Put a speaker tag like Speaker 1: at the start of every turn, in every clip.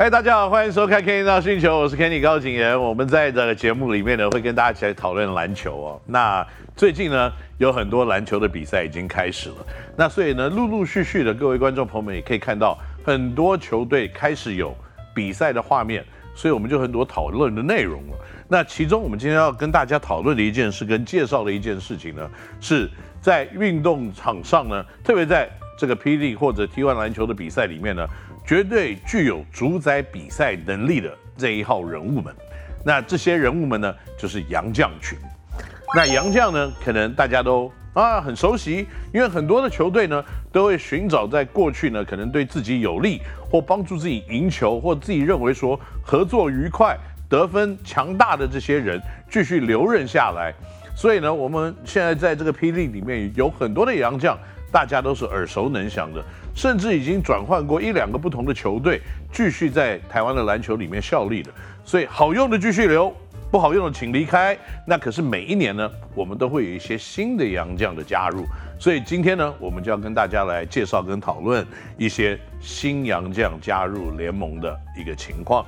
Speaker 1: 嗨，大家好，欢迎收看《Kenny 的星球》，我是 Kenny 高景炎。我们在这个节目里面呢，会跟大家一起来讨论篮球哦。那最近呢，有很多篮球的比赛已经开始了。那所以呢，陆陆续续的各位观众朋友们也可以看到，很多球队开始有比赛的画面，所以我们就很多讨论的内容了。那其中我们今天要跟大家讨论的一件事，跟介绍的一件事情呢，是在运动场上呢，特别在这个 PD 或者 T1 篮球的比赛里面呢。绝对具有主宰比赛能力的这一号人物们，那这些人物们呢，就是洋将群。那洋将呢，可能大家都啊很熟悉，因为很多的球队呢，都会寻找在过去呢，可能对自己有利或帮助自己赢球，或自己认为说合作愉快、得分强大的这些人继续留任下来。所以呢，我们现在在这个 P. LEAGUE 里面有很多的洋将，大家都是耳熟能详的。甚至已经转换过一两个不同的球队，继续在台湾的篮球里面效力的。所以好用的继续留，不好用的请离开。那可是每一年呢，我们都会有一些新的洋将的加入。所以今天呢，我们就要跟大家来介绍跟讨论一些新洋将加入联盟的一个情况。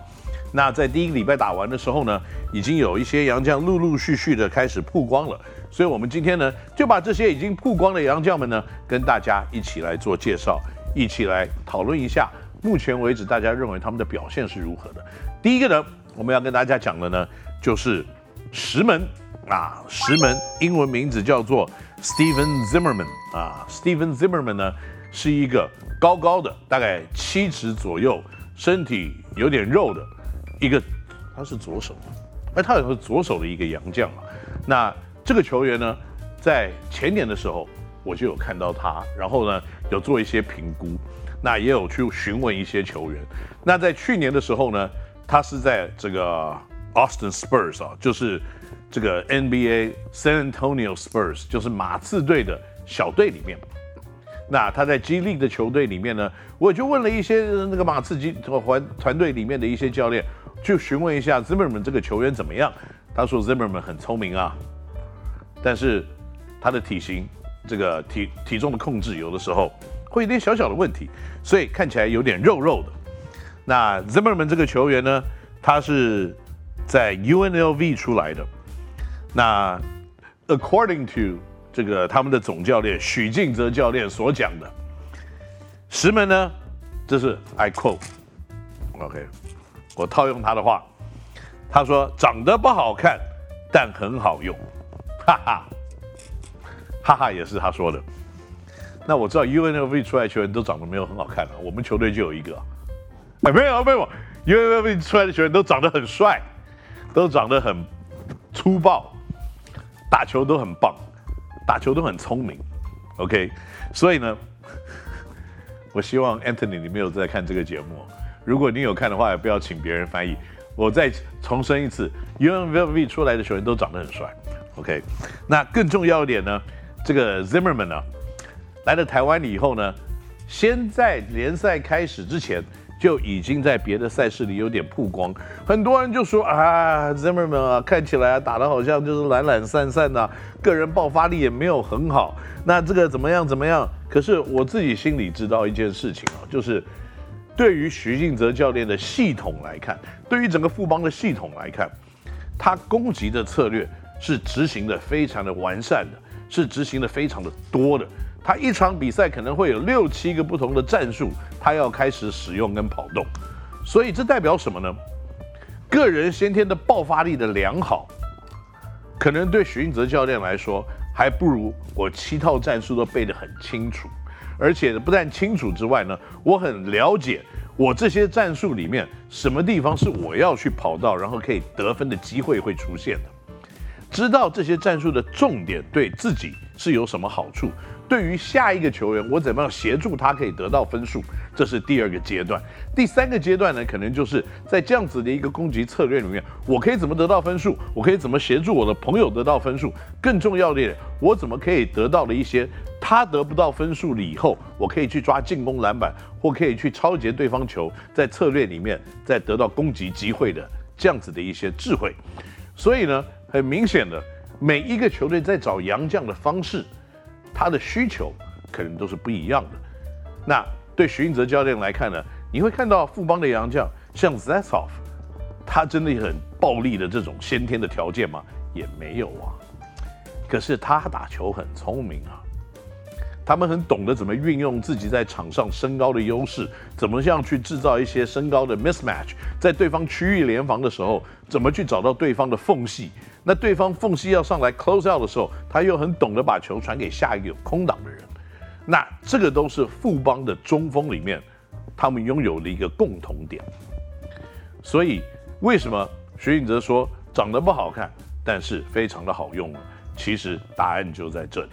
Speaker 1: 那在第一个礼拜打完的时候呢，已经有一些洋将陆陆续续的开始曝光了。所以我们今天呢，就把这些已经曝光的洋将们呢，跟大家一起来做介绍。一起来讨论一下，目前为止大家认为他们的表现是如何的？第一个呢，我们要跟大家讲的呢，就是石门啊，石门英文名字叫做 Stephen Zimmerman 啊，Stephen Zimmerman 呢是一个高高的，大概七尺左右，身体有点肉的一个，他是左手，哎，他也是左手的一个洋将啊。那这个球员呢，在前年的时候。我就有看到他，然后呢，有做一些评估，那也有去询问一些球员。那在去年的时候呢，他是在这个 Austin Spurs 啊，就是这个 NBA San Antonio Spurs，就是马刺队的小队里面。那他在 G League 的球队里面呢，我就问了一些那个马刺机团团队里面的一些教练，就询问一下 Zimmerman 这个球员怎么样。他说 Zimmerman 很聪明啊，但是他的体型。这个体体重的控制有的时候会有点小小的问题，所以看起来有点肉肉的。那 Zimmerman 这个球员呢，他是在 UNLV 出来的。那 According to 这个他们的总教练许敬泽教练所讲的，石门呢，这是 I quote，OK，我套用他的话，他说长得不好看，但很好用，哈哈。哈哈，也是他说的。那我知道 UNLV 出来球员都长得没有很好看啊，我们球队就有一个，哎，没有没有，UNLV 出来的球员都长得很帅，都长得很粗暴，打球都很棒，打球都很聪明，OK。所以呢，我希望 Anthony 你没有在看这个节目，如果你有看的话，也不要请别人翻译。我再重申一次，UNLV 出来的球员都长得很帅，OK。那更重要一点呢？这个 Zimmerman 呢，来了台湾以后呢，先在联赛开始之前就已经在别的赛事里有点曝光，很多人就说啊，Zimmerman 啊，看起来打得好像就是懒懒散散的，个人爆发力也没有很好，那这个怎么样怎么样？可是我自己心里知道一件事情啊，就是对于许晋泽教练的系统来看，对于整个富邦的系统来看，他攻击的策略是执行的非常的完善的。是执行的非常的多的，他一场比赛可能会有六七个不同的战术，他要开始使用跟跑动，所以这代表什么呢？个人先天的爆发力的良好，可能对许晋泽教练来说，还不如我七套战术都背得很清楚，而且不但清楚之外呢，我很了解我这些战术里面什么地方是我要去跑到，然后可以得分的机会会出现的。知道这些战术的重点对自己是有什么好处，对于下一个球员，我怎么样协助他可以得到分数，这是第二个阶段。第三个阶段呢，可能就是在这样子的一个攻击策略里面，我可以怎么得到分数，我可以怎么协助我的朋友得到分数。更重要的点，我怎么可以得到了一些他得不到分数了以后，我可以去抓进攻篮板，或可以去抄截对方球，在策略里面再得到攻击机会的这样子的一些智慧。所以呢。很明显的，每一个球队在找洋将的方式，他的需求可能都是不一样的。那对徐英泽教练来看呢，你会看到富邦的洋将像 Zasov，他真的很暴力的这种先天的条件吗？也没有啊。可是他打球很聪明啊，他们很懂得怎么运用自己在场上身高的优势，怎么样去制造一些身高的 mismatch，在对方区域联防的时候，怎么去找到对方的缝隙。那对方缝隙要上来 close out 的时候，他又很懂得把球传给下一个有空档的人。那这个都是富邦的中锋里面，他们拥有的一个共同点。所以为什么许晋哲说长得不好看，但是非常的好用呢？其实答案就在这里。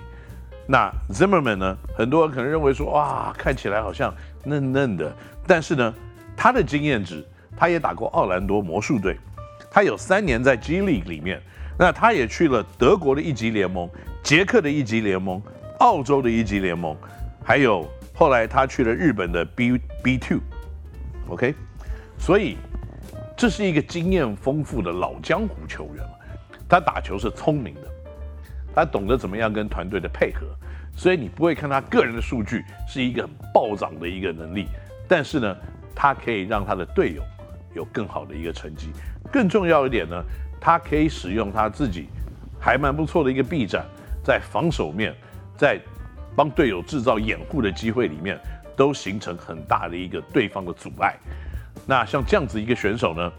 Speaker 1: 那 Zimmerman 呢？很多人可能认为说，哇，看起来好像嫩嫩的，但是呢，他的经验值，他也打过奥兰多魔术队，他有三年在 G League 里面。那他也去了德国的一级联盟、捷克的一级联盟、澳洲的一级联盟，还有后来他去了日本的 B B Two，OK，所以这是一个经验丰富的老江湖球员。他打球是聪明的，他懂得怎么样跟团队的配合，所以你不会看他个人的数据是一个很暴涨的一个能力，但是呢，他可以让他的队友有更好的一个成绩。更重要一点呢。他可以使用他自己还蛮不错的一个臂展，在防守面，在帮队友制造掩护的机会里面，都形成很大的一个对方的阻碍。那像这样子一个选手呢，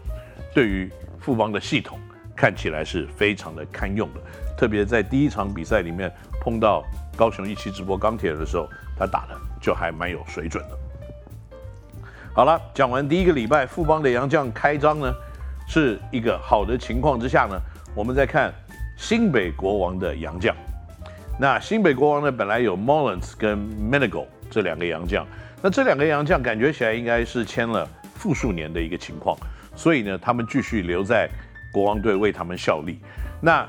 Speaker 1: 对于富邦的系统看起来是非常的堪用的。特别在第一场比赛里面碰到高雄一期直播钢铁的时候，他打的就还蛮有水准的。好了，讲完第一个礼拜富邦的洋将开张呢。是一个好的情况之下呢，我们再看新北国王的洋将。那新北国王呢，本来有 Mullins 跟 Menego 这两个洋将，那这两个洋将感觉起来应该是签了复数年的一个情况，所以呢，他们继续留在国王队为他们效力。那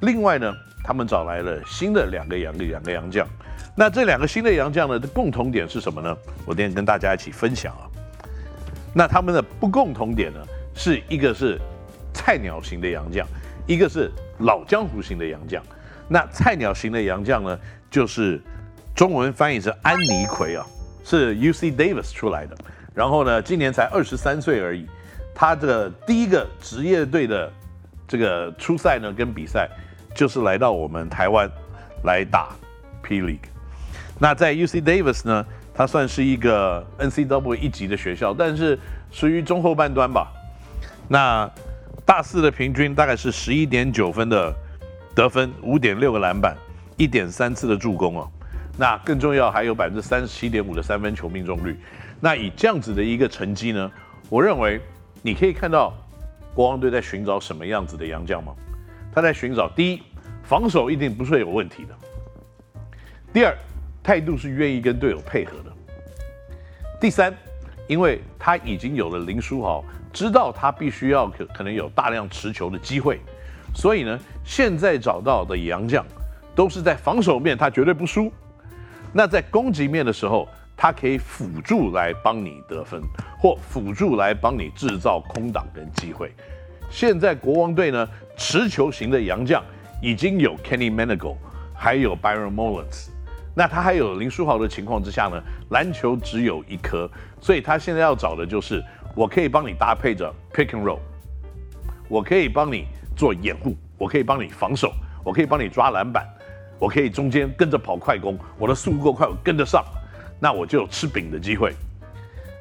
Speaker 1: 另外呢，他们找来了新的两个洋的两个洋将。那这两个新的洋将呢的共同点是什么呢？我今天跟大家一起分享啊。那他们的不共同点呢？是一个是菜鸟型的洋将，一个是老江湖型的洋将。那菜鸟型的洋将呢，就是中文翻译成安妮奎啊，是 UC Davis 出来的。然后呢，今年才二十三岁而已。他的第一个职业队的这个初赛呢，跟比赛就是来到我们台湾来打 P League。那在 UC Davis 呢，他算是一个 NCAA 一级的学校，但是属于中后半段吧。那大四的平均大概是十一点九分的得分，五点六个篮板，一点三次的助攻哦。那更重要还有百分之三十七点五的三分球命中率。那以这样子的一个成绩呢，我认为你可以看到国王队在寻找什么样子的洋将吗？他在寻找第一，防守一定不是有问题的；第二，态度是愿意跟队友配合的；第三，因为他已经有了林书豪。知道他必须要可可能有大量持球的机会，所以呢，现在找到的洋将都是在防守面他绝对不输，那在攻击面的时候，他可以辅助来帮你得分，或辅助来帮你制造空档跟机会。现在国王队呢，持球型的洋将已经有 Kenny Manago，还有 Byron Mullins，那他还有林书豪的情况之下呢，篮球只有一颗，所以他现在要找的就是。我可以帮你搭配着 pick and roll，我可以帮你做掩护，我可以帮你防守，我可以帮你抓篮板，我可以中间跟着跑快攻，我的速度够快，我跟得上，那我就有吃饼的机会。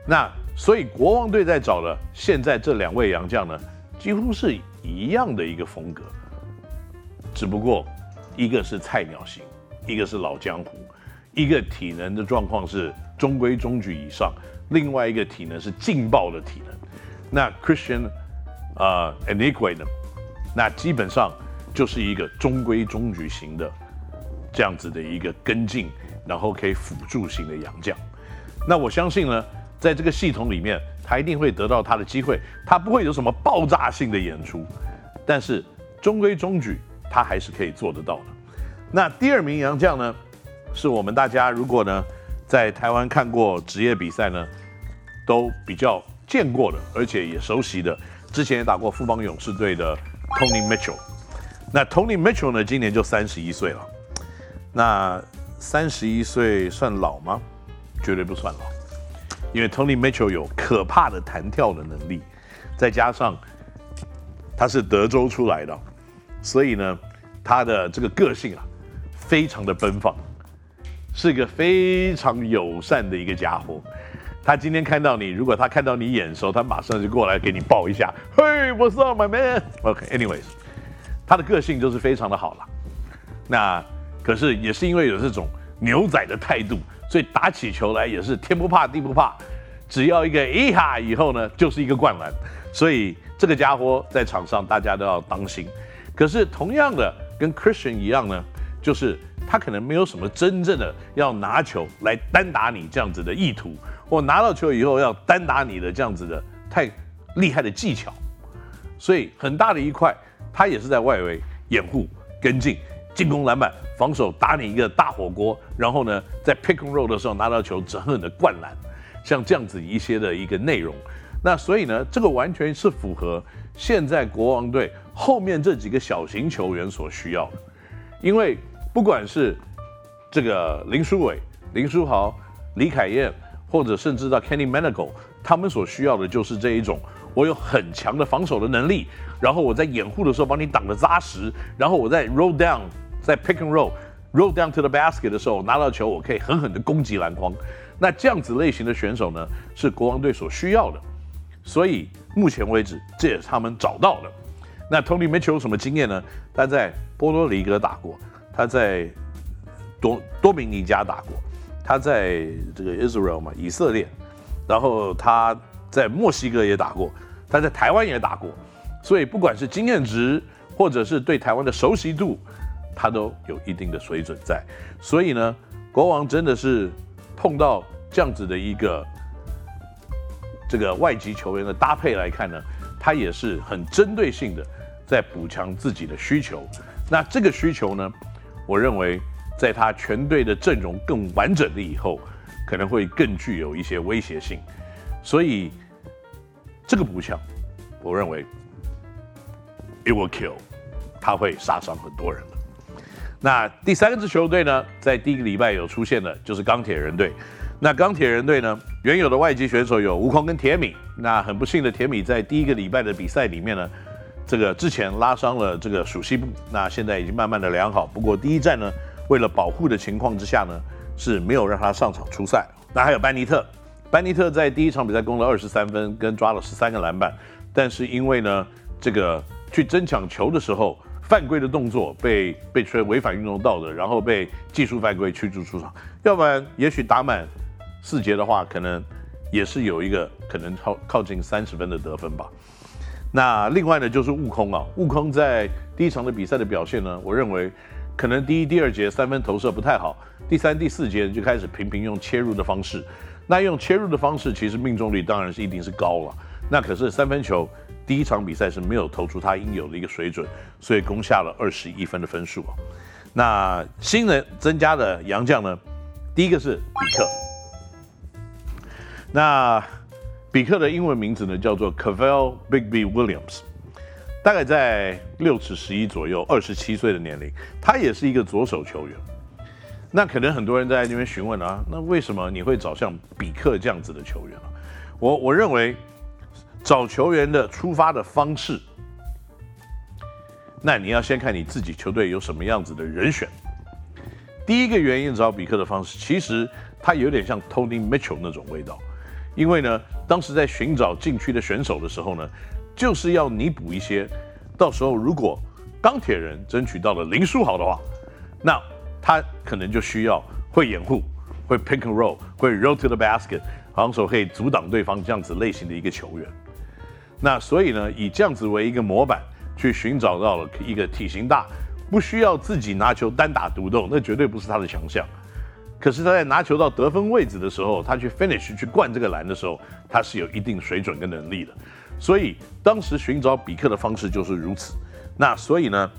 Speaker 1: 那所以国王队在找的现在这两位洋将呢，几乎是一样的一个风格，只不过一个是菜鸟型，一个是老江湖，一个体能的状况是中规中矩以上。另外一个体能是劲爆的体能，那 Christian 啊 Anigwe 呢，那基本上就是一个中规中矩型的这样子的一个跟进，然后可以辅助型的洋将。那我相信呢，在这个系统里面，他一定会得到他的机会，他不会有什么爆炸性的演出，但是中规中矩，他还是可以做得到的。那第二名洋将呢，是我们大家如果呢。在台湾看过职业比赛呢，都比较见过的，而且也熟悉的。之前也打过富邦勇士队的 Tony Mitchell。那 Tony Mitchell 呢，今年就三十一岁了。那三十一岁算老吗？绝对不算老。因为 Tony Mitchell 有可怕的弹跳的能力，再加上他是德州出来的，所以呢，他的这个个性啊，非常的奔放，是一个非常友善的一个家伙。他今天看到你，如果他看到你眼熟，他马上就过来给你抱一下。Hey, what's up, my man? OK，anyways，、他的个性就是非常的好了。那可是也是因为有这种牛仔的态度，所以打起球来也是天不怕地不怕，只要一个一哈以后呢，就是一个灌篮。所以这个家伙在场上大家都要当心。可是同样的，跟 Christian 一样呢，就是他可能没有什么真正的要拿球来单打你这样子的意图。我拿到球以后要单打你的这样子的太厉害的技巧，所以很大的一块，他也是在外围掩护、跟进、进攻篮板、防守打你一个大火锅，然后呢，在 pick and roll 的时候拿到球狠狠的灌篮，像这样子一些的一个内容。那所以呢，这个完全是符合现在国王队后面这几个小型球员所需要的，因为不管是这个林书伟、林书豪、李恺谚。或者甚至到 Kenny Manago，他们所需要的就是这一种，我有很强的防守的能力，然后我在掩护的时候帮你挡得扎实，然后我在 roll down，在 pick and roll，roll down to the basket 的时候拿到球，我可以狠狠的攻击篮筐。那这样子类型的选手呢，是国王队所需要的。所以目前为止，这也是他们找到的。那 Tony Mitchell 有什么经验呢？他在波多黎各打过，他在多多米尼加打过。他在这个 Israel 嘛，以色列，然后他在墨西哥也打过，他在台湾也打过，所以不管是经验值或者是对台湾的熟悉度，他都有一定的水准在。所以呢，国王真的是碰到这样子的一个这个外籍球员的搭配来看呢，他也是很针对性的在补强自己的需求。那这个需求呢，我认为。在他全队的阵容更完整了以后，可能会更具有一些威胁性，所以这个补强，我认为 it will kill，他会杀伤很多人。那第三支球队呢，在第一个礼拜有出现的，就是钢铁人队。那钢铁人队呢，原有的外籍选手有吴空跟铁米。那很不幸的，铁米在第一个礼拜的比赛里面呢，这个之前拉伤了这个鼠蹊部，那现在已经慢慢的良好。不过第一站呢，为了保护的情况之下呢，是没有让他上场出赛。那还有班尼特，班尼特在第一场比赛攻了二十三分，跟抓了十三个篮板，但是因为呢，这个去争抢球的时候犯规的动作被被吹违反运动道德，然后被技术犯规驱逐出场。要不然，也许打满四节的话，可能也是有一个可能靠靠近三十分的得分吧。那另外呢，就是悟空啊，悟空在第一场的比赛的表现呢，我认为。可能第一、第二节三分投射不太好，第三、第四节就开始频频用切入的方式。那用切入的方式，其实命中率当然是一定是高了。那可是三分球第一场比赛是没有投出他应有的一个水准，所以攻下了二十一分的分数。那新人增加的洋将呢？第一个是比克。那比克的英文名字呢叫做 Cavell Bigby Williams。大概在六尺十一左右，二十七岁的年龄，他也是一个左手球员。那可能很多人在那边询问啊，那为什么你会找像比克这样子的球员啊？我我认为找球员的出发的方式，那你要先看你自己球队有什么样子的人选。第一个原因找比克的方式，其实他有点像 Tony Mitchell 那种味道，因为呢，当时在寻找禁区的选手的时候呢。就是要弥补一些，到时候如果钢铁人争取到了林书豪的话，那他可能就需要会掩护、会 pick and roll、会 roll to the basket，防守可以阻挡对方这样子类型的一个球员。那所以呢，以这样子为一个模板，去寻找到了一个体型大、不需要自己拿球单打独斗，那绝对不是他的强项。可是他在拿球到得分位置的时候，他去 finish 去灌这个篮的时候，他是有一定水准跟能力的。所以当时寻找比克的方式就是如此。那所以呢，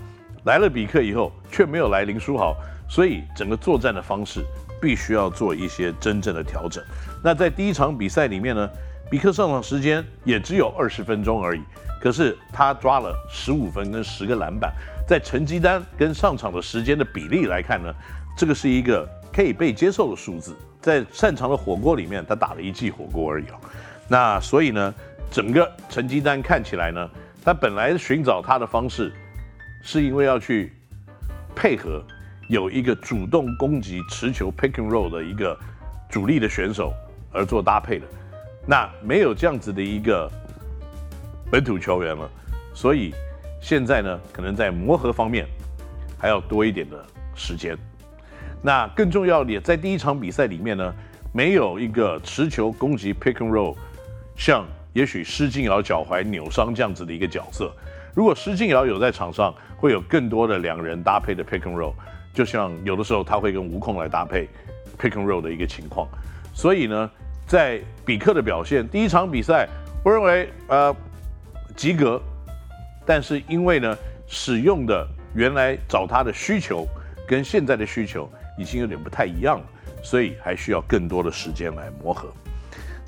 Speaker 1: 来了比克以后，却没有来林书豪，所以整个作战的方式必须要做一些真正的调整。那在第一场比赛里面呢，比克上场时间也只有二十分钟而已，可是他抓了十五分跟十个篮板，在成绩单跟上场的时间的比例来看呢，这个是一个可以被接受的数字，在擅长的火锅里面，他打了一记火锅而已啊。那所以呢，整个成绩单看起来呢，他本来寻找他的方式，是因为要去配合有一个主动攻击、持球 pick and roll 的一个主力的选手而做搭配的。那没有这样子的一个本土球员了，所以现在呢，可能在磨合方面还要多一点的时间。那更重要的，在第一场比赛里面呢，没有一个持球攻击 pick and roll，像也许施晋尧脚踝扭伤这样子的一个角色。如果施晋尧有在场上，会有更多的两人搭配的 pick and roll，就像有的时候他会跟吴空来搭配 pick and roll 的一个情况。所以呢，在比克的表现，第一场比赛我认为呃及格，但是因为呢使用的原来找他的需求跟现在的需求。已经有点不太一样了，所以还需要更多的时间来磨合。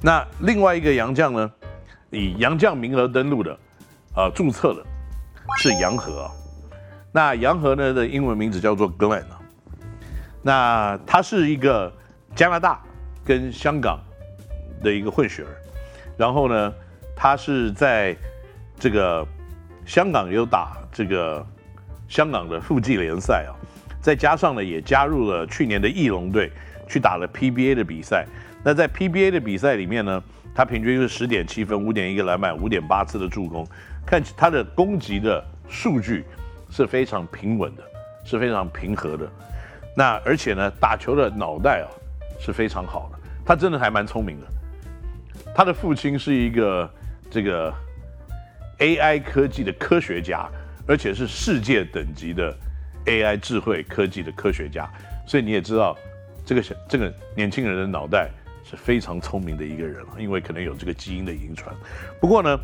Speaker 1: 那另外一个洋将呢，以洋将名额登录的，呃，注册的是杨和啊。那杨和呢的英文名字叫做 Glenn 啊。那他是一个加拿大跟香港的一个混血儿，然后呢，他是在这个香港有打这个香港的富际联赛啊。再加上呢，也加入了去年的翼龙队，去打了 PBA 的比赛。那在 PBA 的比赛里面呢，他平均是十点七分，五点一个篮板，五点八次的助攻。看他的攻击的数据是非常平稳的，是非常平和的。那而且呢，打球的脑袋啊是非常好的，他真的还蛮聪明的。他的父亲是一个这个 AI 科技的科学家，而且是世界等级的。AI 智慧科技的科学家，所以你也知道，这个小这个年轻人的脑袋是非常聪明的一个人，因为可能有这个基因的遗传。不过呢，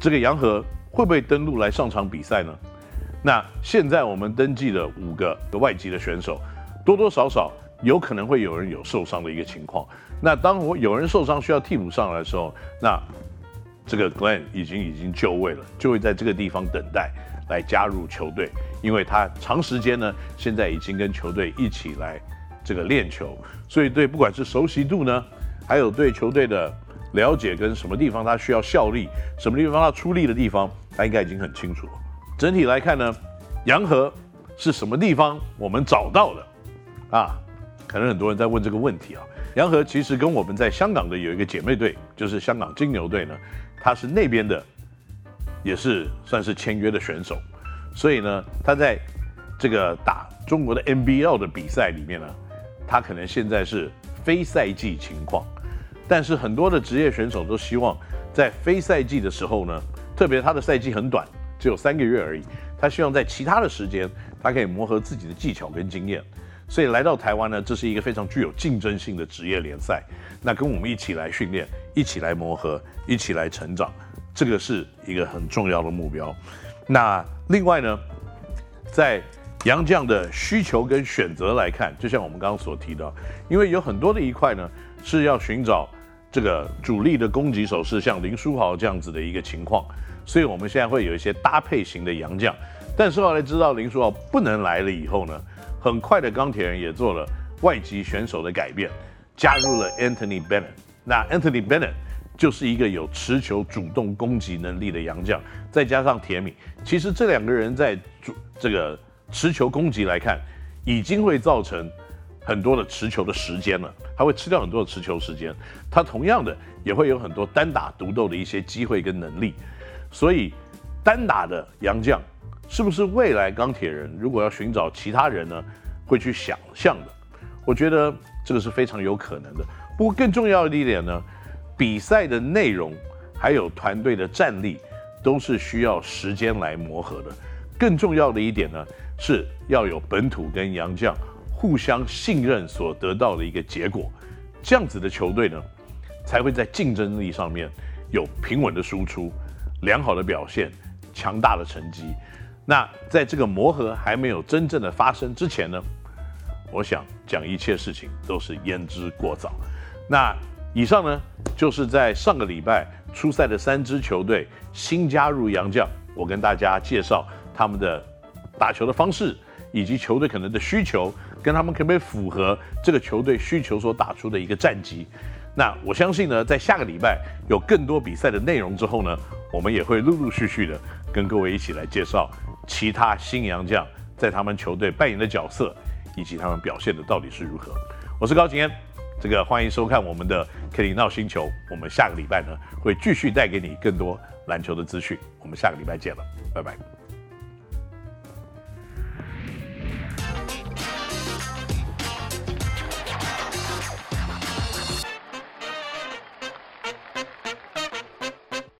Speaker 1: 这个杨和会不会登录来上场比赛呢？那现在我们登记的五个外籍的选手，多多少少有可能会有人有受伤的一个情况。那当我有人受伤需要替补上来的时候，那这个 Glenn 已经已经就位了，就会在这个地方等待。来加入球队，因为他长时间呢，现在已经跟球队一起来这个练球，所以对不管是熟悉度呢，还有对球队的了解跟什么地方他需要效力，什么地方他出力的地方，他应该已经很清楚了。整体来看呢，洋河是什么地方我们找到的啊？可能很多人在问这个问题啊。洋河其实跟我们在香港的有一个姐妹队，就是香港金牛队呢，他是那边的。也是算是签约的选手，所以呢，他在这个打中国的 NBL 的比赛里面呢，他可能现在是非赛季情况，但是很多的职业选手都希望在非赛季的时候呢，特别他的赛季很短，只有三个月而已，他希望在其他的时间，他可以磨合自己的技巧跟经验，所以来到台湾呢，这是一个非常具有竞争性的职业联赛，那跟我们一起来训练，一起来磨合，一起来成长。这个是一个很重要的目标。那另外呢，在杨将的需求跟选择来看，就像我们刚刚所提到，因为有很多的一块呢是要寻找这个主力的攻击手，是像林书豪这样子的一个情况，所以我们现在会有一些搭配型的杨将。但是后来知道林书豪不能来了以后呢，很快的钢铁人也做了外籍选手的改变，加入了 Anthony Bennett。那 Anthony Bennett。就是一个有持球主动攻击能力的洋将，再加上铁米，其实这两个人在主这个持球攻击来看，已经会造成很多的持球的时间了，他会吃掉很多的持球时间，他同样的也会有很多单打独斗的一些机会跟能力，所以单打的洋将是不是未来钢铁人如果要寻找其他人呢，会去想象的？我觉得这个是非常有可能的。不过更重要的一点呢？比赛的内容，还有团队的战力，都是需要时间来磨合的。更重要的一点呢，是要有本土跟洋将互相信任所得到的一个结果。这样子的球队呢，才会在竞争力上面有平稳的输出、良好的表现、强大的成绩。那在这个磨合还没有真正的发生之前呢，我想讲一切事情都是言之过早。那。以上呢，就是在上个礼拜出赛的三支球队新加入洋将，我跟大家介绍他们的打球的方式，以及球队可能的需求，跟他们可不可以符合这个球队需求所打出的一个战绩。那我相信呢，在下个礼拜有更多比赛的内容之后呢，我们也会陆陆续续的跟各位一起来介绍其他新洋将在他们球队扮演的角色，以及他们表现的到底是如何。我是高景恩，这个欢迎收看我们的克林闹星球。我们下个礼拜呢会继续带给你更多篮球的资讯。我们下个礼拜见了，拜拜。